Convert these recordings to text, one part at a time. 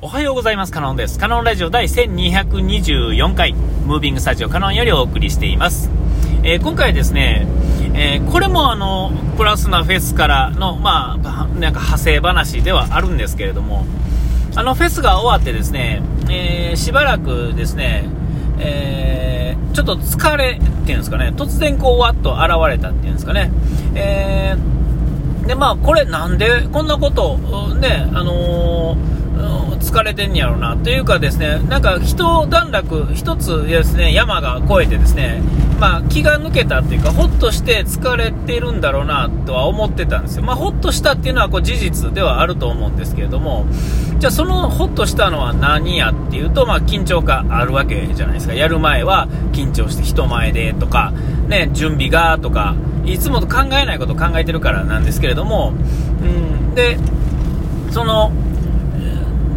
おはようございます。カノンです。カノンラジオ第1224回、ムービングスタジオカノンよりお送りしています。えー、今回ですね、えー、これもあの、プラスなフェスからの、まあ、なんか派生話ではあるんですけれども、あのフェスが終わってですね、えー、しばらくですね、え、ちょっと疲れっていうんですかね、突然こうわっと現れたっていうんですかね、えー、で、まあ、これなんでこんなことね、あの疲れてんやろうな。というかですねなんか一段落一つですね山が越えてですねまあ気が抜けたっていうかほっとして疲れてるんだろうなとは思ってたんですよ。まあほっとしたっていうのはこう事実ではあると思うんですけれどもじゃあそのほっとしたのは何やっていうとまあ緊張があるわけじゃないですか。やる前は緊張して人前でとかね準備がとかいつもと考えないことを考えてるからなんですけれどもうんでその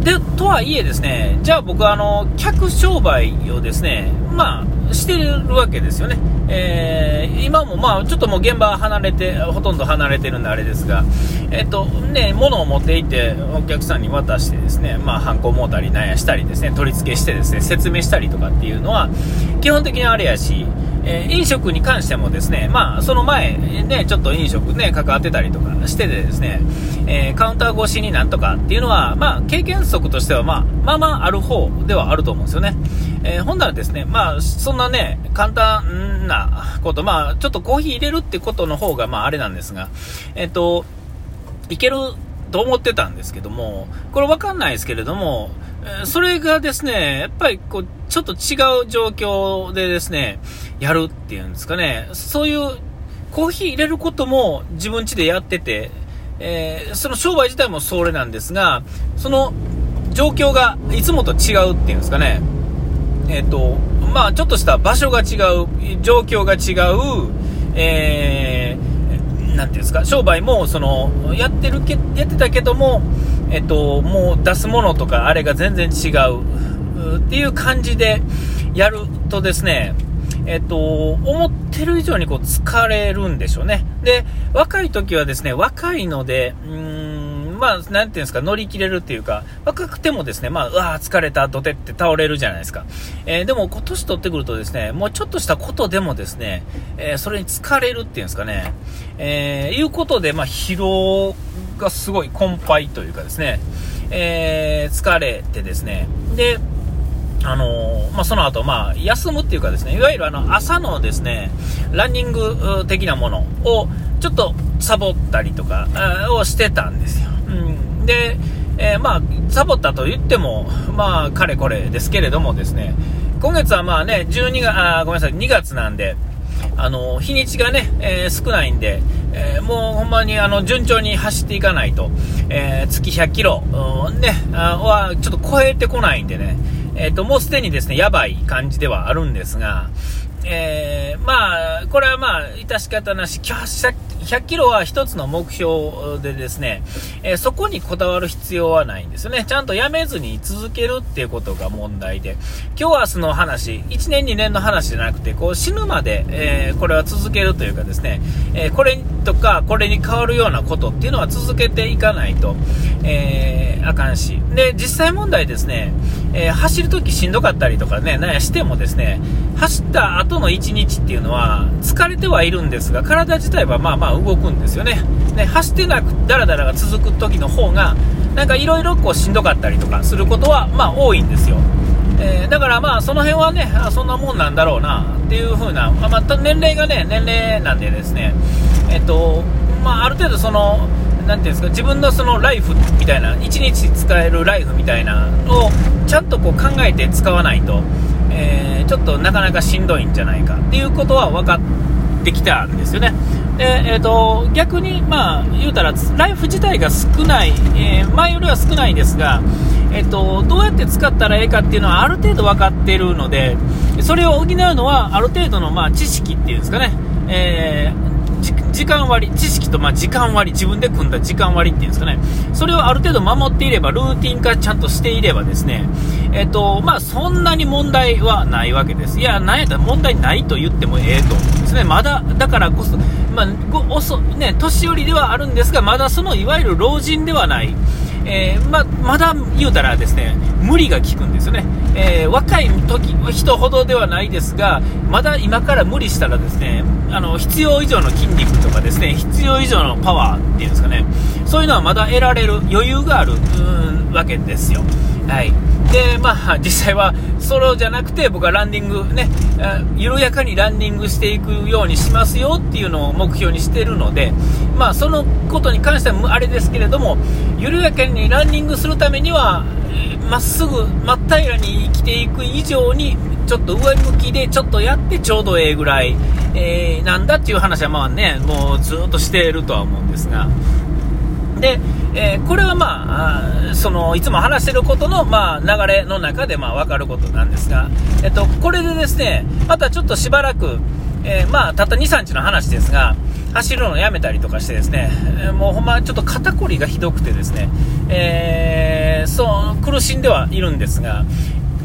で、とはいえですね、じゃあ僕はあの、客商売をですね、まあ、してるわけですよね。えー、今もまあ、ちょっともう現場離れて、ほとんど離れてるんであれですが、えっと、ね、物を持っていて、お客さんに渡してですね、まあ、ハンコモーターになんやしたりですね、取り付けしてですね、説明したりとかっていうのは、基本的にあれやし、えー、飲食に関してもですね、まあ、その前、ね、ちょっと飲食ね、関わってたりとかしててですね、えー、カウンター越しになんとかっていうのは、まあ、経験則としては、まあ、まあまあある方ではあると思うんですよね。えー、ほんならですね、まあ、そんなね、簡単なこと、まあ、ちょっとコーヒー入れるってことの方が、まあ、あれなんですが、えっ、と、いけると思ってたんですけども、これわかんないですけれども、それがですね、やっぱりこう、ちょっと違う状況でですね、やるっていうんですかね、そういうコーヒー入れることも自分家でやってて、えー、その商売自体もそれなんですが、その状況がいつもと違うっていうんですかね、えっ、ー、と、まあちょっとした場所が違う、状況が違う、えー、なんていうんですか、商売も、その、やってるけ、やってたけども、えっと、もう出すものとかあれが全然違うっていう感じでやるとですね、えっと、思ってる以上にこう疲れるんでしょうね。で、若い時はですね、若いので、うーん、まあ、なんていうんですか、乗り切れるっていうか、若くてもですね、まあ、うわ疲れた、どてって倒れるじゃないですか。えー、でも、今年取ってくるとですね、もうちょっとしたことでもですね、えー、それに疲れるっていうんですかね、えー、いうことで、まあ、疲労がすごい困憊というかですね、えー、疲れてですね、で、あの、まあ、その後、まあ、休むっていうかですね、いわゆるあの、朝のですね、ランニング的なものを、ちょっとサボったりとか、をしてたんですよ。で、えー、まあ、サボったと言っても、まあ、かれこれですけれどもですね、今月はまあね、12月、あ、ごめんなさい、2月なんで、あの、日にちがね、えー、少ないんで、えー、もうほんまにあの、順調に走っていかないと、えー、月100キロ、ね、はちょっと超えてこないんでね、えっ、と、もうすでにですね、やばい感じではあるんですが、えー、まあ、これはまあ、致し方なし、100 100キロは一つの目標でですね、えー、そこにこだわる必要はないんですよね。ちゃんとやめずに続けるっていうことが問題で、今日明日の話、1年2年の話じゃなくて、こう死ぬまで、えー、これは続けるというかですね、えこれとか、これに変わるようなことっていうのは続けていかないと、えあかんし。で、実際問題ですね、え走るときしんどかったりとかね、なんやしてもですね、走った後の1日っていうのは疲れてはいるんですが、体自体はまあまあ動くんですよね。ね走ってなく、だらだらが続く時の方が、なんかいろいろこうしんどかったりとかすることはまあ多いんですよ。えー、だからまあその辺はね、そんなもんなんだろうなっていう風な、まあ、また年齢がね、年齢なんでですね、えっと、まあある程度その、なていうんですか、自分のそのライフみたいな、1日使えるライフみたいなのをちゃんとこう考えて使わないと、えー、ちょっとなかなかしんどいんじゃないかっていうことは分かってきたんですよね。で、えーと、逆に、まあ、言うたらライフ自体が少ない、えー、前よりは少ないんですが、えーと、どうやって使ったらええかっていうのはある程度分かっているのでそれを補うのはある程度の、まあ、知識っていうんですかね、えー時間割、知識とま時間割、自分で組んだ時間割っていうんですかね、それをある程度守っていれば、ルーティン化ちゃんとしていればですね、えっ、と、まあそんなに問題はないわけです。いや、なんやったら問題ないと言ってもええと思うんですね。まだ、だからこそ、まあ、遅、ね、年寄りではあるんですが、まだそのいわゆる老人ではない、えー、ままだ言うたらですね、無理が効くんですよね。えー、若い時人ほどではないですが、まだ今から無理したらですね、あの、必要以上の筋肉とかですね、必要以上のパワーっていうんですかね、そういうのはまだ得られる余裕があるわけですよ。はい。で、まあ、実際はソロじゃなくて、僕はランディングね、緩やかにランディングしていくようにしますよっていうのを目標にしてるので、まあ、そのことに関してはあれですけれども、緩やかにランディングするためには、まっすぐ、真っ平らに生きていく以上に、ちょっと上向きでちょっとやってちょうどええぐらい、えー、なんだっていう話はまあね、もうずっとしているとは思うんですが、で、えー、これはまあ、その、いつも話してることの、まあ、流れの中で、まあ、わかることなんですが、えっと、これでですね、またちょっとしばらく、えー、まあ、たった2、3日の話ですが、走るのをやめたりとかしてですね、えー、もうほんまちょっと肩こりがひどくてですね、えー、そう、苦しんではいるんですが、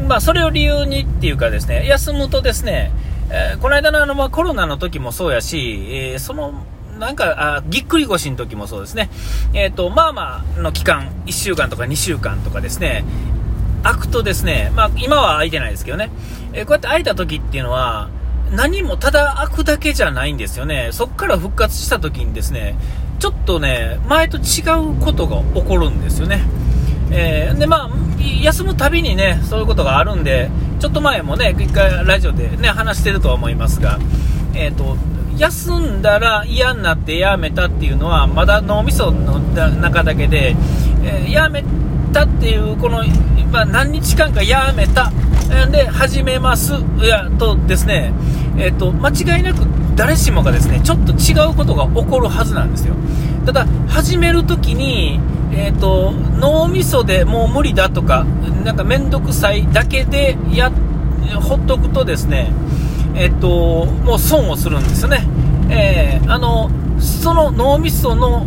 まあ、それを理由にっていうかですね、休むとですね、えー、この間のあの、まあ、コロナの時もそうやし、えー、そのなんか、あぎっくり腰の時もそうですね。えっ、ー、と、まあまあの期間、1週間とか2週間とかですね、開くとですね、まあ今は開いてないですけどね、えー、こうやって開いた時っていうのは、何もただ開くだけじゃないんですよね。そっから復活した時にですね、ちょっとね、前と違うことが起こるんですよね。えー、で、まあ、休むたびにね、そういうことがあるんで、ちょっと前もね、一回ラジオでね、話してるとは思いますが、えっ、ー、と、休んだら嫌になってやめたっていうのはまだ脳みその中だけで、えー、やめたっていうこの、まあ、何日間かやめた。で始めます。やとですね、えーと、間違いなく誰しもがですねちょっと違うことが起こるはずなんですよ。ただ始めるときに、えーと、脳みそでもう無理だとかなんか面倒くさいだけでやほっとくとですねえっと、もう損をするんですね。えー、あの、その脳みその、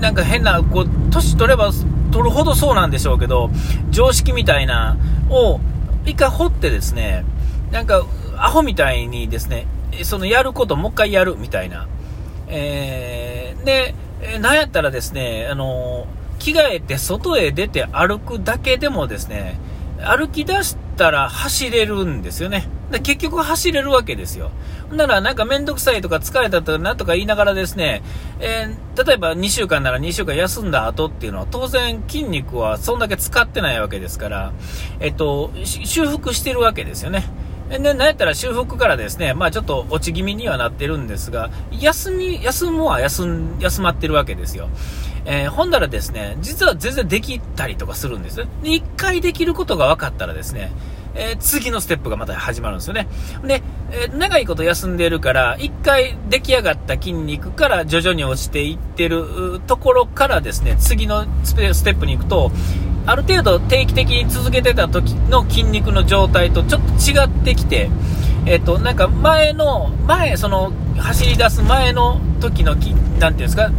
なんか変な、こう、年取れば取るほどそうなんでしょうけど、常識みたいな、を、一回掘ってですね、なんか、アホみたいにですね、そのやることもう一回やるみたいな。えー、で、なんやったらですね、あの、着替えて外へ出て歩くだけでもですね、歩き出したら走れるんですよね。で結局走れるわけですよ。ならなんかめんどくさいとか疲れたとかなんとか言いながらですね、えー、例えば2週間なら2週間休んだ後っていうのは当然筋肉はそんだけ使ってないわけですから、えっと、修復してるわけですよね。で、なんやったら修復からですね、まあちょっと落ち気味にはなってるんですが、休み、休むは休ん、休まってるわけですよ。えー、ほんだらですね、実は全然できたりとかするんです。で、一回できることが分かったらですね、えー、次のステップがまた始まるんですよね。で、えー、長いこと休んでるから、一回出来上がった筋肉から徐々に落ちていってるところからですね、次のステップに行くと、ある程度定期的に続けてた時の筋肉の状態とちょっと違ってきて、えっ、ー、と、なんか前の、前、その、走り出す前の時の筋、なんていうんですか、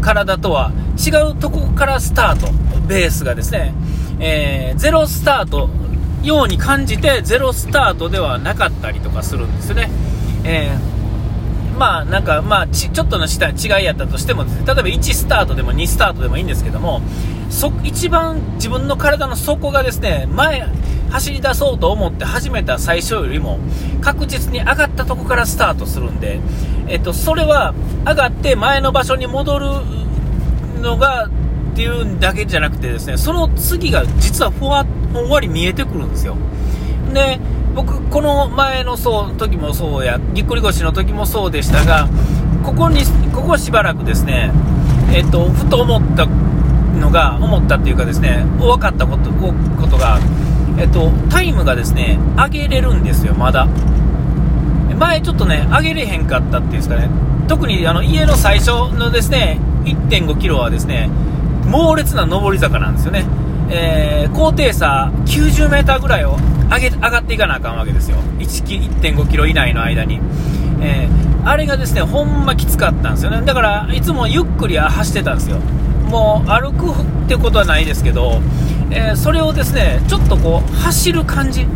体とは違うとこからスタート、ベースがですね、えー、ゼロスタートように感じてゼロスタートではなかったりとかするんですね。えー、まあなんかまあちょっとの違いやったとしてもね、例えば1スタートでも2スタートでもいいんですけども、そ一番自分の体の底がですね、前、走り出そうと思って始めた最初よりも確実に上がったとこからスタートするんで、えっと、それは上がって前の場所に戻るのがっていうだけじゃなくてですね、その次が実はふわほんわり見えてくるんですよ。で、僕、この前のそう時もそうや、ぎっくり腰の時もそうでしたが、ここに、ここしばらくですね、えっと、ふと思ったのが、思ったっていうかですね、分かったことことが、えっと、タイムがですね、上げれるんですよ、まだ。前ちょっとね、上げれへんかったっていうんですかね、特にあの家の最初のですね、1.5 k m はですね、猛烈な上り坂なんですよね。えー、高低差90メーターぐらいを上げ、上がっていかなあかんわけですよ。1.5キロ以内の間に。えー、あれがですね、ほんまきつかったんですよね。だから、いつもゆっくり走ってたんですよ。もう、歩くってことはないですけど、えー、それをですね、ちょっとこう、走る感じ。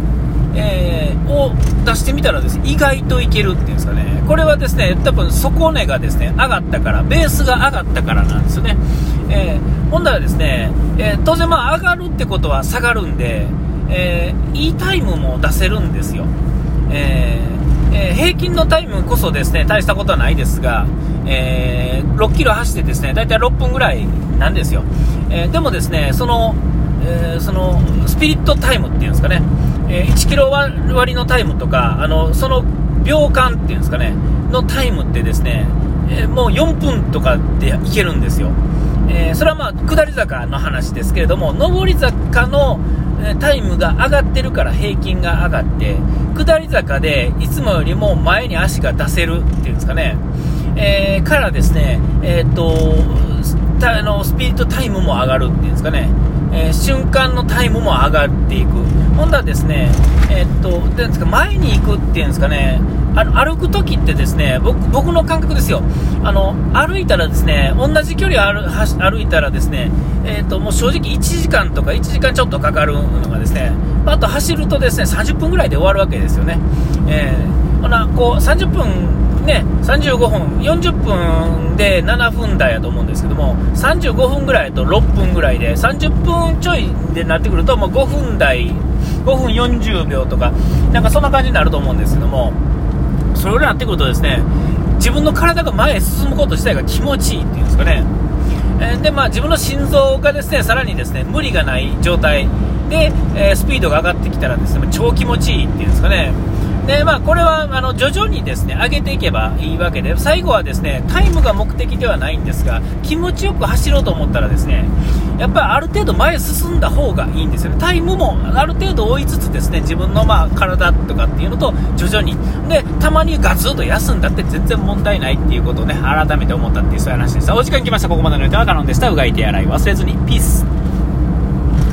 えー、を出してみたらですね、意外といけるっていうんですかね、これはですね、多分底値がですね、上がったから、ベースが上がったからなんですよね。えー、ほんならですね、えー、当然まあ上がるってことは下がるんで、えー、いいタイムも出せるんですよ。え、えー、平均のタイムこそですね、大したことはないですが、えー、6キロ走ってですね、大体6分ぐらいなんですよ。えでもですね、その、えそのスピリットタイムっていうんですかね、え1キロ割のタイムとか、あのその秒間っていうんですかね、のタイムってですね、えもう4分とかでいけるんですよ。えそれはまあ下り坂の話ですけれども、上り坂のタイムが上がってるから平均が上がって下り坂でいつもよりも前に足が出せるっていうんですかね、え、からですね、えー、っとあのスピリットタイムも上がるっていうんですかね、えー、瞬間のタイムも上がっていく、ほんだらですね、えー、っとですか前に行くっていうんですかね、あの歩くときってですね僕僕の感覚ですよ。あの歩いたらですね同じ距離歩歩いたらですね、えーと、もう正直1時間とか1時間ちょっとかかるのがですねあと走るとですね30分ぐらいで終わるわけですよね、えー、ほなこう30分ね35分40分で7分台やと思うんですけども35分ぐらいと6分ぐらいで30分ちょいでなってくるともう5分台5分40秒とかなんかそんな感じになると思うんですけどもそれぐらいになってくるとですね自分の体が前へ進むこと自体が気持ちいいっていうんですかね、えでまあ、自分の心臓がですねさらにですね無理がない状態で、えスピードが上がってきたらですね超気持ちいいっていうんですかね。でまあ、これはあの徐々にですね上げていけばいいわけで最後はですねタイムが目的ではないんですが気持ちよく走ろうと思ったらですねやっぱりある程度前進んだ方がいいんですよね。タイムもある程度追いつつですね自分のまあ体とかっていうのと徐々に。でたまにガツンと休んだって全然問題ないっていうことをね改めて思ったっていうそういう話でした。お時間来ました。ここまでの予定はカノンでした。うがい手洗い忘れずに。ピース。